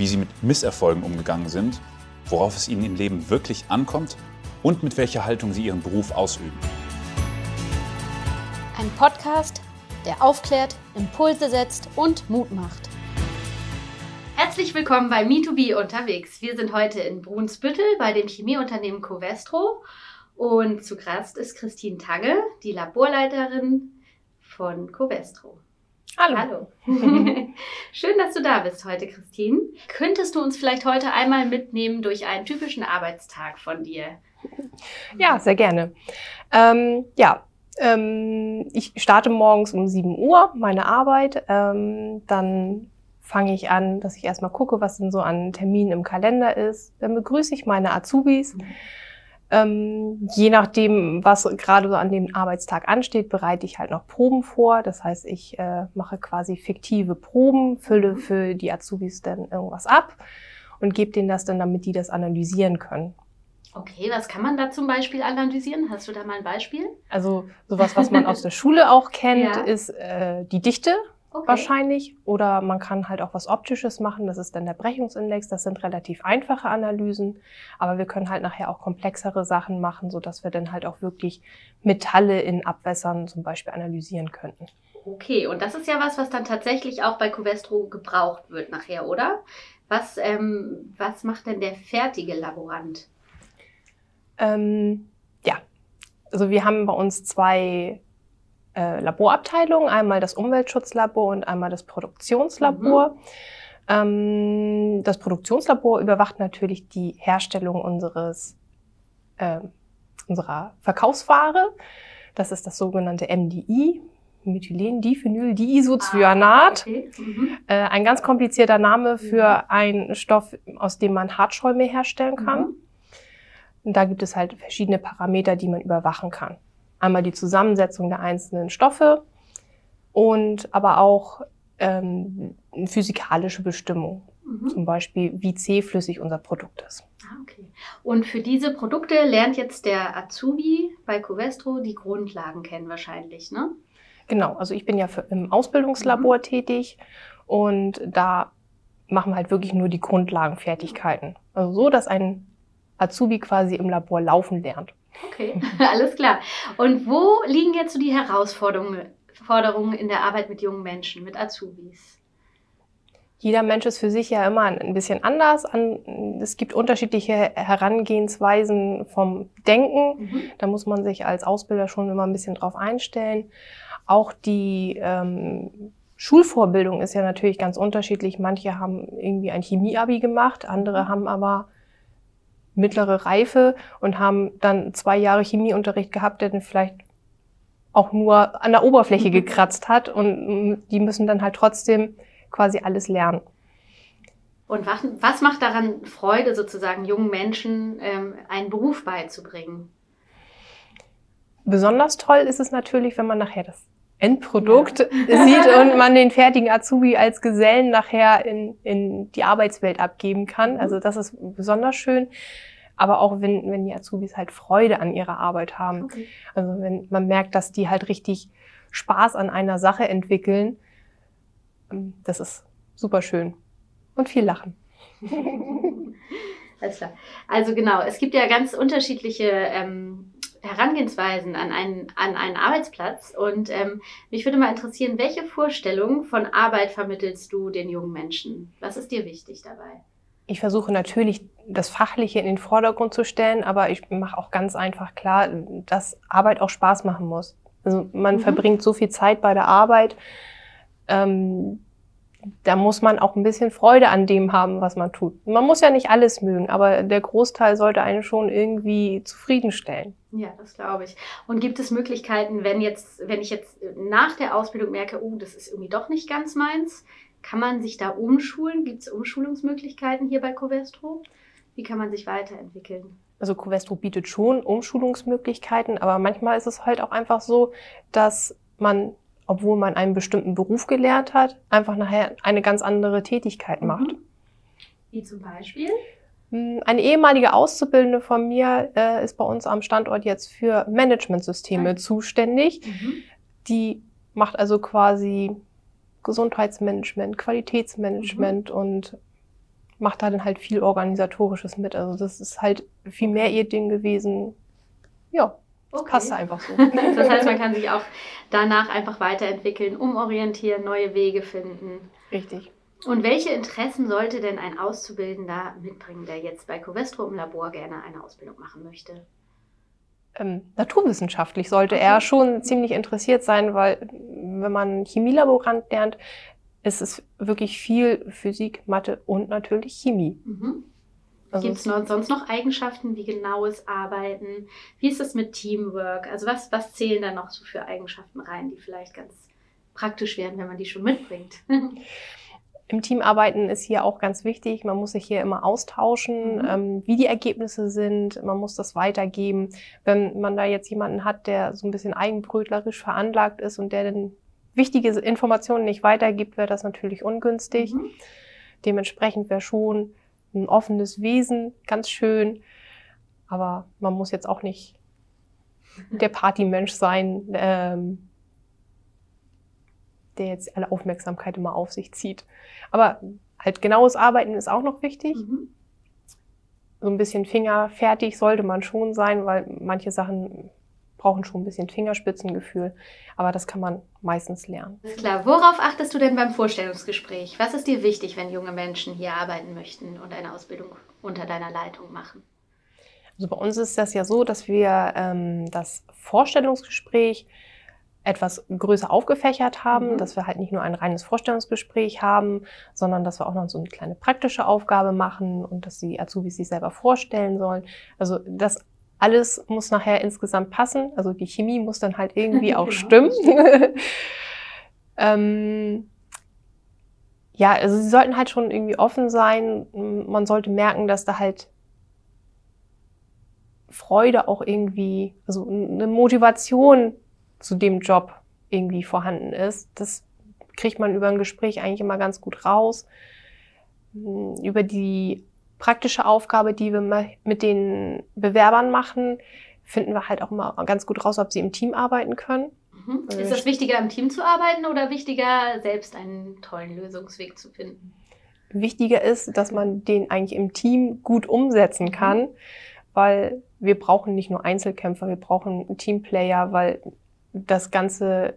wie sie mit Misserfolgen umgegangen sind, worauf es ihnen im Leben wirklich ankommt und mit welcher Haltung sie ihren Beruf ausüben. Ein Podcast, der aufklärt, Impulse setzt und Mut macht. Herzlich willkommen bei Me2B unterwegs. Wir sind heute in Brunsbüttel bei dem Chemieunternehmen Covestro und zu Gast ist Christine Tagge, die Laborleiterin von Covestro. Hallo. Hallo. Schön, dass du da bist heute, Christine. Könntest du uns vielleicht heute einmal mitnehmen durch einen typischen Arbeitstag von dir? Ja, sehr gerne. Ähm, ja, ähm, ich starte morgens um 7 Uhr meine Arbeit. Ähm, dann fange ich an, dass ich erstmal gucke, was denn so an Terminen im Kalender ist. Dann begrüße ich meine Azubis. Mhm ähm, je nachdem, was gerade so an dem Arbeitstag ansteht, bereite ich halt noch Proben vor. Das heißt, ich äh, mache quasi fiktive Proben, fülle für die Azubis dann irgendwas ab und gebe denen das dann, damit die das analysieren können. Okay, was kann man da zum Beispiel analysieren? Hast du da mal ein Beispiel? Also sowas, was man aus der Schule auch kennt, ja. ist äh, die Dichte okay. wahrscheinlich. Oder man kann halt auch was Optisches machen. Das ist dann der Brechungsindex. Das sind relativ einfache Analysen. Aber wir können halt nachher auch komplexere Sachen machen, so dass wir dann halt auch wirklich Metalle in Abwässern zum Beispiel analysieren könnten. Okay, und das ist ja was, was dann tatsächlich auch bei Covestro gebraucht wird nachher, oder? Was, ähm, was macht denn der fertige Laborant? Ähm, ja, also wir haben bei uns zwei äh, Laborabteilungen, einmal das Umweltschutzlabor und einmal das Produktionslabor. Mhm. Ähm, das Produktionslabor überwacht natürlich die Herstellung unseres, äh, unserer Verkaufsware. Das ist das sogenannte MDI, Methylen-Diphenyl-Diisocyanat. Ah, okay. mhm. äh, ein ganz komplizierter Name für mhm. einen Stoff, aus dem man Hartschäume herstellen kann. Mhm. Und da gibt es halt verschiedene Parameter, die man überwachen kann. Einmal die Zusammensetzung der einzelnen Stoffe und aber auch ähm, physikalische Bestimmung. Mhm. Zum Beispiel, wie zähflüssig unser Produkt ist. Ah, okay. Und für diese Produkte lernt jetzt der Azubi bei Covestro die Grundlagen kennen wahrscheinlich, ne? Genau, also ich bin ja für, im Ausbildungslabor mhm. tätig und da machen wir halt wirklich nur die Grundlagenfertigkeiten. Also so, dass ein Azubi quasi im Labor laufen lernt. Okay, alles klar. Und wo liegen jetzt so die Herausforderungen in der Arbeit mit jungen Menschen, mit Azubis? Jeder Mensch ist für sich ja immer ein bisschen anders. Es gibt unterschiedliche Herangehensweisen vom Denken. Mhm. Da muss man sich als Ausbilder schon immer ein bisschen drauf einstellen. Auch die ähm, Schulvorbildung ist ja natürlich ganz unterschiedlich. Manche haben irgendwie ein Chemieabi gemacht, andere mhm. haben aber mittlere Reife und haben dann zwei Jahre Chemieunterricht gehabt, der dann vielleicht auch nur an der Oberfläche gekratzt hat und die müssen dann halt trotzdem quasi alles lernen. Und was, was macht daran Freude, sozusagen jungen Menschen ähm, einen Beruf beizubringen? Besonders toll ist es natürlich, wenn man nachher das Endprodukt ja. sieht und man den fertigen Azubi als Gesellen nachher in, in die Arbeitswelt abgeben kann. Mhm. Also das ist besonders schön. Aber auch wenn, wenn die Azubis halt Freude an ihrer Arbeit haben. Okay. Also wenn man merkt, dass die halt richtig Spaß an einer Sache entwickeln, ähm, das ist super schön. Und viel Lachen. Alles klar. Also genau, es gibt ja ganz unterschiedliche ähm, Herangehensweisen an einen, an einen Arbeitsplatz. Und ähm, mich würde mal interessieren, welche Vorstellung von Arbeit vermittelst du den jungen Menschen? Was ist dir wichtig dabei? Ich versuche natürlich, das Fachliche in den Vordergrund zu stellen, aber ich mache auch ganz einfach klar, dass Arbeit auch Spaß machen muss. Also man mhm. verbringt so viel Zeit bei der Arbeit. Ähm, da muss man auch ein bisschen Freude an dem haben, was man tut. Man muss ja nicht alles mögen, aber der Großteil sollte einen schon irgendwie zufriedenstellen. Ja, das glaube ich. Und gibt es Möglichkeiten, wenn jetzt, wenn ich jetzt nach der Ausbildung merke, oh, das ist irgendwie doch nicht ganz meins, Kann man sich da umschulen? Gibt es Umschulungsmöglichkeiten hier bei Covestro? Wie kann man sich weiterentwickeln? Also Covestro bietet schon Umschulungsmöglichkeiten, aber manchmal ist es halt auch einfach so, dass man, obwohl man einen bestimmten Beruf gelernt hat, einfach nachher eine ganz andere Tätigkeit macht. Mhm. Wie zum Beispiel? Hm, eine ehemalige Auszubildende von mir äh, ist bei uns am Standort jetzt für Managementsysteme zuständig. Mhm. Die macht also quasi Gesundheitsmanagement, Qualitätsmanagement mhm. und macht da dann halt viel Organisatorisches mit. Also das ist halt viel mehr ihr Ding gewesen. Ja, das okay. passt einfach so. das heißt, man kann sich auch danach einfach weiterentwickeln, umorientieren, neue Wege finden. Richtig. Und welche Interessen sollte denn ein Auszubildender mitbringen, der jetzt bei Covestro im Labor gerne eine Ausbildung machen möchte? Ähm, naturwissenschaftlich sollte okay. er schon ziemlich interessiert sein, weil wenn man Chemielaborant lernt, ist es wirklich viel Physik, Mathe und natürlich Chemie. Mhm. Also Gibt es sonst noch Eigenschaften wie genaues Arbeiten? Wie ist es mit Teamwork? Also was, was zählen da noch so für Eigenschaften rein, die vielleicht ganz praktisch werden, wenn man die schon mitbringt? Im Teamarbeiten ist hier auch ganz wichtig, man muss sich hier immer austauschen, mhm. ähm, wie die Ergebnisse sind, man muss das weitergeben. Wenn man da jetzt jemanden hat, der so ein bisschen eigenbrötlerisch veranlagt ist und der dann wichtige Informationen nicht weitergibt, wäre das natürlich ungünstig. Mhm. Dementsprechend wäre schon ein offenes Wesen ganz schön, aber man muss jetzt auch nicht der Partymensch sein, ähm, der jetzt alle Aufmerksamkeit immer auf sich zieht. Aber halt genaues Arbeiten ist auch noch wichtig. Mhm. So ein bisschen fingerfertig sollte man schon sein, weil manche Sachen brauchen schon ein bisschen Fingerspitzengefühl. Aber das kann man meistens lernen. Ist klar. Worauf achtest du denn beim Vorstellungsgespräch? Was ist dir wichtig, wenn junge Menschen hier arbeiten möchten und eine Ausbildung unter deiner Leitung machen? Also bei uns ist das ja so, dass wir ähm, das Vorstellungsgespräch etwas größer aufgefächert haben, mhm. dass wir halt nicht nur ein reines Vorstellungsgespräch haben, sondern dass wir auch noch so eine kleine praktische Aufgabe machen und dass die Azubis sich selber vorstellen sollen. Also das alles muss nachher insgesamt passen. Also die Chemie muss dann halt irgendwie auch genau. stimmen. ähm, ja, also sie sollten halt schon irgendwie offen sein. Man sollte merken, dass da halt Freude auch irgendwie, also eine Motivation zu dem Job irgendwie vorhanden ist. Das kriegt man über ein Gespräch eigentlich immer ganz gut raus. Über die praktische Aufgabe, die wir mit den Bewerbern machen, finden wir halt auch immer ganz gut raus, ob sie im Team arbeiten können. Mhm. Ist das wichtiger, im Team zu arbeiten oder wichtiger, selbst einen tollen Lösungsweg zu finden? Wichtiger ist, dass man den eigentlich im Team gut umsetzen mhm. kann, weil wir brauchen nicht nur Einzelkämpfer, wir brauchen Teamplayer, weil das Ganze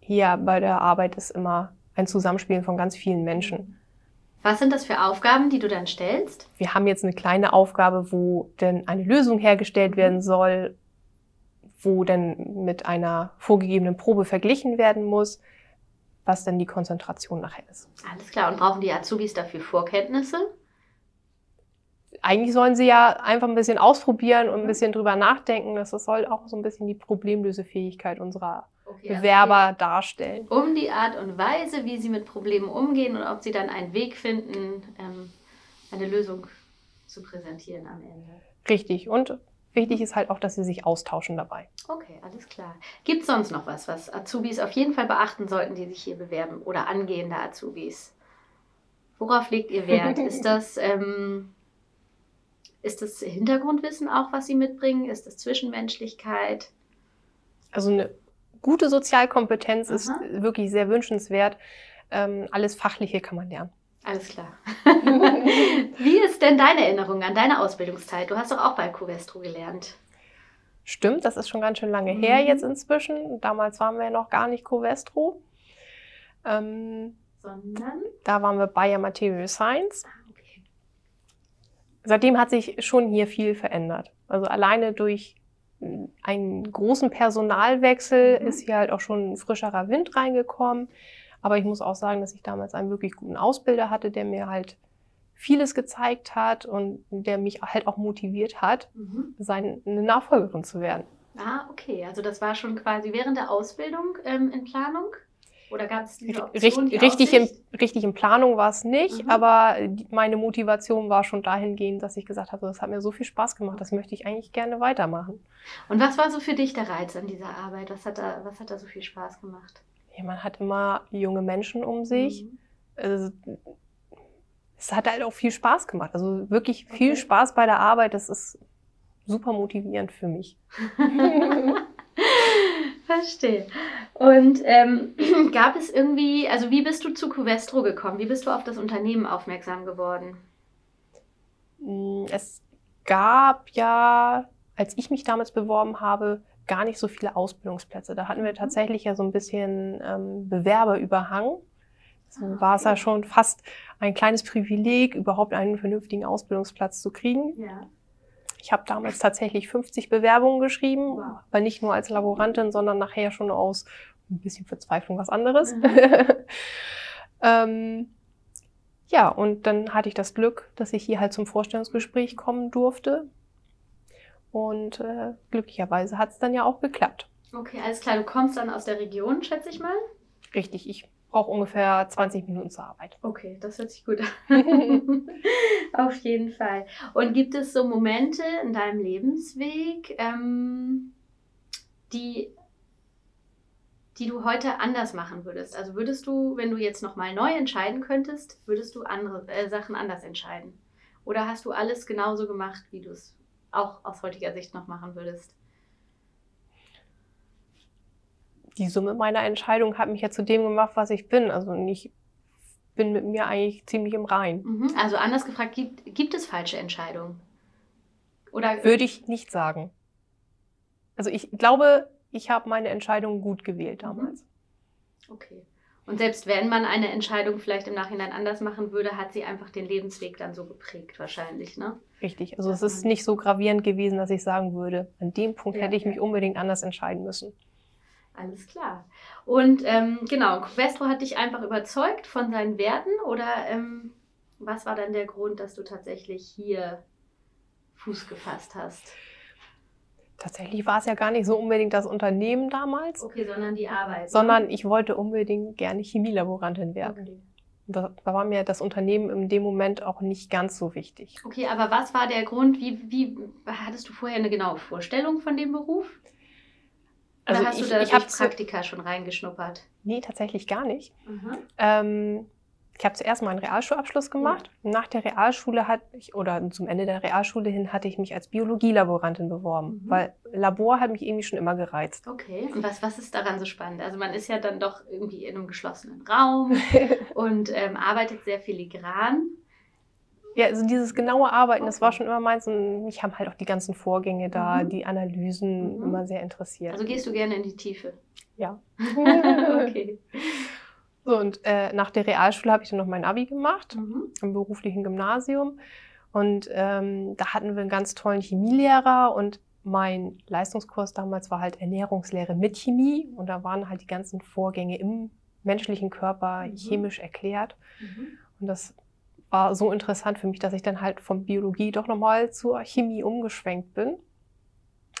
hier bei der Arbeit ist immer ein Zusammenspielen von ganz vielen Menschen. Was sind das für Aufgaben, die du dann stellst? Wir haben jetzt eine kleine Aufgabe, wo denn eine Lösung hergestellt mhm. werden soll, wo dann mit einer vorgegebenen Probe verglichen werden muss, was dann die Konzentration nachher ist. Alles klar. Und brauchen die Azubis dafür Vorkenntnisse? Eigentlich sollen sie ja einfach ein bisschen ausprobieren und ein mhm. bisschen drüber nachdenken. Das soll auch so ein bisschen die Problemlösefähigkeit unserer okay, also Bewerber also darstellen. Um die Art und Weise, wie sie mit Problemen umgehen und ob sie dann einen Weg finden, ähm, eine Lösung zu präsentieren am Ende. Richtig. Und wichtig ist halt auch, dass sie sich austauschen dabei. Okay, alles klar. Gibt es sonst noch was, was Azubis auf jeden Fall beachten sollten, die sich hier bewerben oder angehende Azubis? Worauf legt ihr Wert? ist das ähm, ist das Hintergrundwissen auch, was sie mitbringen? Ist das Zwischenmenschlichkeit? Also eine gute Sozialkompetenz Aha. ist wirklich sehr wünschenswert. Ähm, alles Fachliche kann man lernen. Alles klar. Wie ist denn deine Erinnerung an deine Ausbildungszeit? Du hast doch auch bei Covestro gelernt. Stimmt, das ist schon ganz schön lange mhm. her jetzt inzwischen. Damals waren wir ja noch gar nicht Covestro. Ähm, Sondern? Da waren wir Bayer Material Science. Ah, okay. Seitdem hat sich schon hier viel verändert. Also alleine durch einen großen Personalwechsel mhm. ist hier halt auch schon ein frischerer Wind reingekommen. Aber ich muss auch sagen, dass ich damals einen wirklich guten Ausbilder hatte, der mir halt vieles gezeigt hat und der mich halt auch motiviert hat, mhm. seine Nachfolgerin zu werden. Ah, okay. Also das war schon quasi während der Ausbildung ähm, in Planung? Oder gab es diese Option, richtig, in, richtig in Planung war es nicht, mhm. aber meine Motivation war schon dahingehend, dass ich gesagt habe, das hat mir so viel Spaß gemacht, das möchte ich eigentlich gerne weitermachen. Und was war so für dich der Reiz an dieser Arbeit? Was hat da, was hat da so viel Spaß gemacht? Ja, man hat immer junge Menschen um sich. Mhm. Also, es hat halt auch viel Spaß gemacht. Also wirklich viel okay. Spaß bei der Arbeit. Das ist super motivierend für mich. Verstehe. Und ähm, gab es irgendwie, also wie bist du zu Covestro gekommen? Wie bist du auf das Unternehmen aufmerksam geworden? Mm, es gab ja, als ich mich damals beworben habe, gar nicht so viele Ausbildungsplätze. Da hatten wir mhm. tatsächlich ja so ein bisschen ähm, Bewerberüberhang. So ah, war es ja schon fast ein kleines Privileg, überhaupt einen vernünftigen Ausbildungsplatz zu kriegen. Ja. Ich habe damals tatsächlich 50 Bewerbungen geschrieben, wow. aber nicht nur als Laborantin, sondern nachher schon aus ein bisschen Verzweiflung was anderes. Mhm. ähm, ja, und dann hatte ich das Glück, dass ich hier halt zum Vorstellungsgespräch kommen durfte. Und äh, glücklicherweise hat es dann ja auch geklappt. Okay, alles klar. Du kommst dann aus der Region, schätze ich mal? Richtig, ich brauche ungefähr 20 Minuten zur Arbeit. Okay, das hört sich gut an. Auf jeden Fall. Und gibt es so Momente in deinem Lebensweg, ähm, die, die du heute anders machen würdest? Also würdest du, wenn du jetzt nochmal neu entscheiden könntest, würdest du andere äh, Sachen anders entscheiden? Oder hast du alles genauso gemacht, wie du es auch aus heutiger Sicht noch machen würdest? Die Summe meiner Entscheidung hat mich ja zu dem gemacht, was ich bin. Also ich bin mit mir eigentlich ziemlich im Rein. Mhm. Also anders gefragt, gibt, gibt es falsche Entscheidungen? Oder würde ich nicht sagen. Also ich glaube, ich habe meine Entscheidung gut gewählt mhm. damals. Okay. Und selbst wenn man eine Entscheidung vielleicht im Nachhinein anders machen würde, hat sie einfach den Lebensweg dann so geprägt, wahrscheinlich, ne? Richtig. Also es ist nicht so gravierend gewesen, dass ich sagen würde, an dem Punkt ja, hätte ich mich unbedingt anders entscheiden müssen. Alles klar. Und ähm, genau, Covestro hat dich einfach überzeugt von seinen Werten oder ähm, was war dann der Grund, dass du tatsächlich hier Fuß gefasst hast? Tatsächlich war es ja gar nicht so unbedingt das Unternehmen damals. Okay, sondern die Arbeit. Ne? Sondern ich wollte unbedingt gerne Chemielaborantin werden. Okay. Da, da, war mir das Unternehmen in dem Moment auch nicht ganz so wichtig. Okay, aber was war der Grund? Wie, wie hattest du vorher eine genaue Vorstellung von dem Beruf? Also hast ich, du da ich durch Praktika schon reingeschnuppert? Nee, tatsächlich gar nicht. Mhm. Ähm, ich habe zuerst mal einen Realschulabschluss gemacht. Ja. Nach der Realschule hatte ich, oder zum Ende der Realschule hin, hatte ich mich als Biologielaborantin beworben, mhm. weil Labor hat mich irgendwie schon immer gereizt. Okay, und was, was ist daran so spannend? Also man ist ja dann doch irgendwie in einem geschlossenen Raum und ähm, arbeitet sehr filigran. Ja, also dieses genaue Arbeiten, das war schon immer meins und mich haben halt auch die ganzen Vorgänge da, mhm. die Analysen mhm. immer sehr interessiert. Also gehst du gerne in die Tiefe? Ja. okay. So, und äh, nach der Realschule habe ich dann noch mein Abi gemacht, mhm. im beruflichen Gymnasium. Und ähm, da hatten wir einen ganz tollen Chemielehrer und mein Leistungskurs damals war halt Ernährungslehre mit Chemie. Und da waren halt die ganzen Vorgänge im menschlichen Körper mhm. chemisch erklärt. Mhm. Und das war so interessant für mich, dass ich dann halt von Biologie doch nochmal zur Chemie umgeschwenkt bin.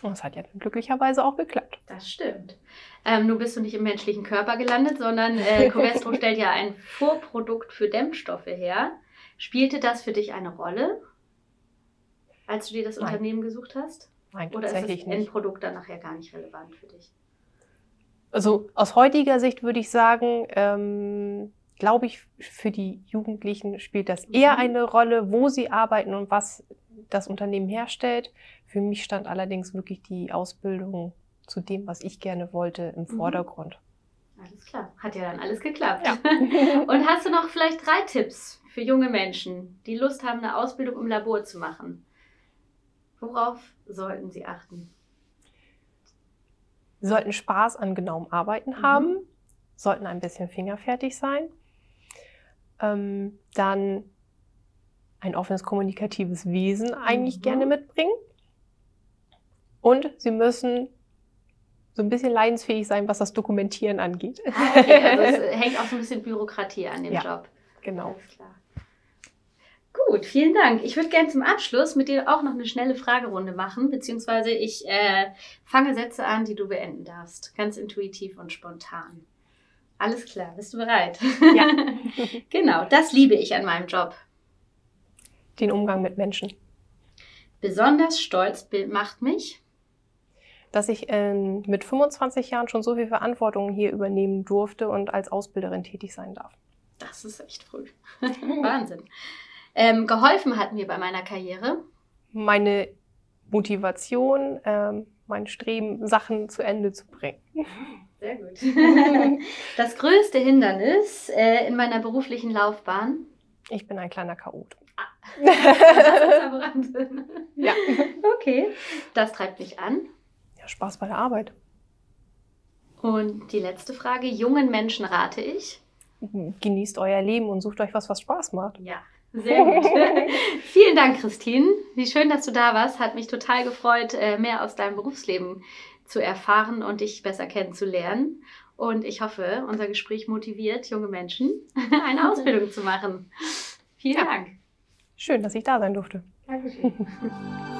Und es hat ja dann glücklicherweise auch geklappt. Das stimmt. Ähm, nun bist du nicht im menschlichen Körper gelandet, sondern äh, Covestro stellt ja ein Vorprodukt für Dämmstoffe her. Spielte das für dich eine Rolle, als du dir das Nein. Unternehmen gesucht hast? Nein, Oder tatsächlich ist das Endprodukt dann nachher gar nicht relevant für dich? Also aus heutiger Sicht würde ich sagen, ähm, glaube ich, für die Jugendlichen spielt das eher mhm. eine Rolle, wo sie arbeiten und was das Unternehmen herstellt. Für mich stand allerdings wirklich die Ausbildung zu dem, was ich gerne wollte, im mhm. Vordergrund. Alles klar, hat ja dann alles geklappt. Ja. und hast du noch vielleicht drei Tipps für junge Menschen, die Lust haben, eine Ausbildung im Labor zu machen? Worauf sollten sie achten? Sie sollten Spaß an genauem Arbeiten mhm. haben, sollten ein bisschen fingerfertig sein ähm, dann ein offenes kommunikatives Wesen eigentlich mhm. gerne mitbringen. Und sie müssen so ein bisschen leidensfähig sein, was das Dokumentieren angeht. Ah, okay, also es hängt auch so ein bisschen Bürokratie an dem ja, Job. Genau. Gut, vielen Dank. Ich würde gerne zum Abschluss mit dir auch noch eine schnelle Fragerunde machen, beziehungsweise ich äh, fange Sätze an, die du beenden darfst. Ganz intuitiv und spontan. Alles klar, bist du bereit? Ja. genau, das liebe ich an meinem Job. Den Umgang mit Menschen. Besonders stolz macht mich, dass ich ähm, mit 25 Jahren schon so viel Verantwortung hier übernehmen durfte und als Ausbilderin tätig sein darf. Das ist echt früh. Wahnsinn. Ähm, geholfen hat mir bei meiner Karriere. Meine Motivation, ähm, mein Streben, Sachen zu Ende zu bringen. Sehr gut. Das größte Hindernis äh, in meiner beruflichen Laufbahn? Ich bin ein kleiner Chaot. Ah. ja. Okay, das treibt mich an. Ja, Spaß bei der Arbeit. Und die letzte Frage: Jungen Menschen rate ich? Genießt euer Leben und sucht euch was, was Spaß macht. Ja, sehr gut. Vielen Dank, Christine. Wie schön, dass du da warst. Hat mich total gefreut, äh, mehr aus deinem Berufsleben zu erfahren und dich besser kennenzulernen. Und ich hoffe, unser Gespräch motiviert junge Menschen, eine Ausbildung zu machen. Vielen ja. Dank. Schön, dass ich da sein durfte. Dankeschön.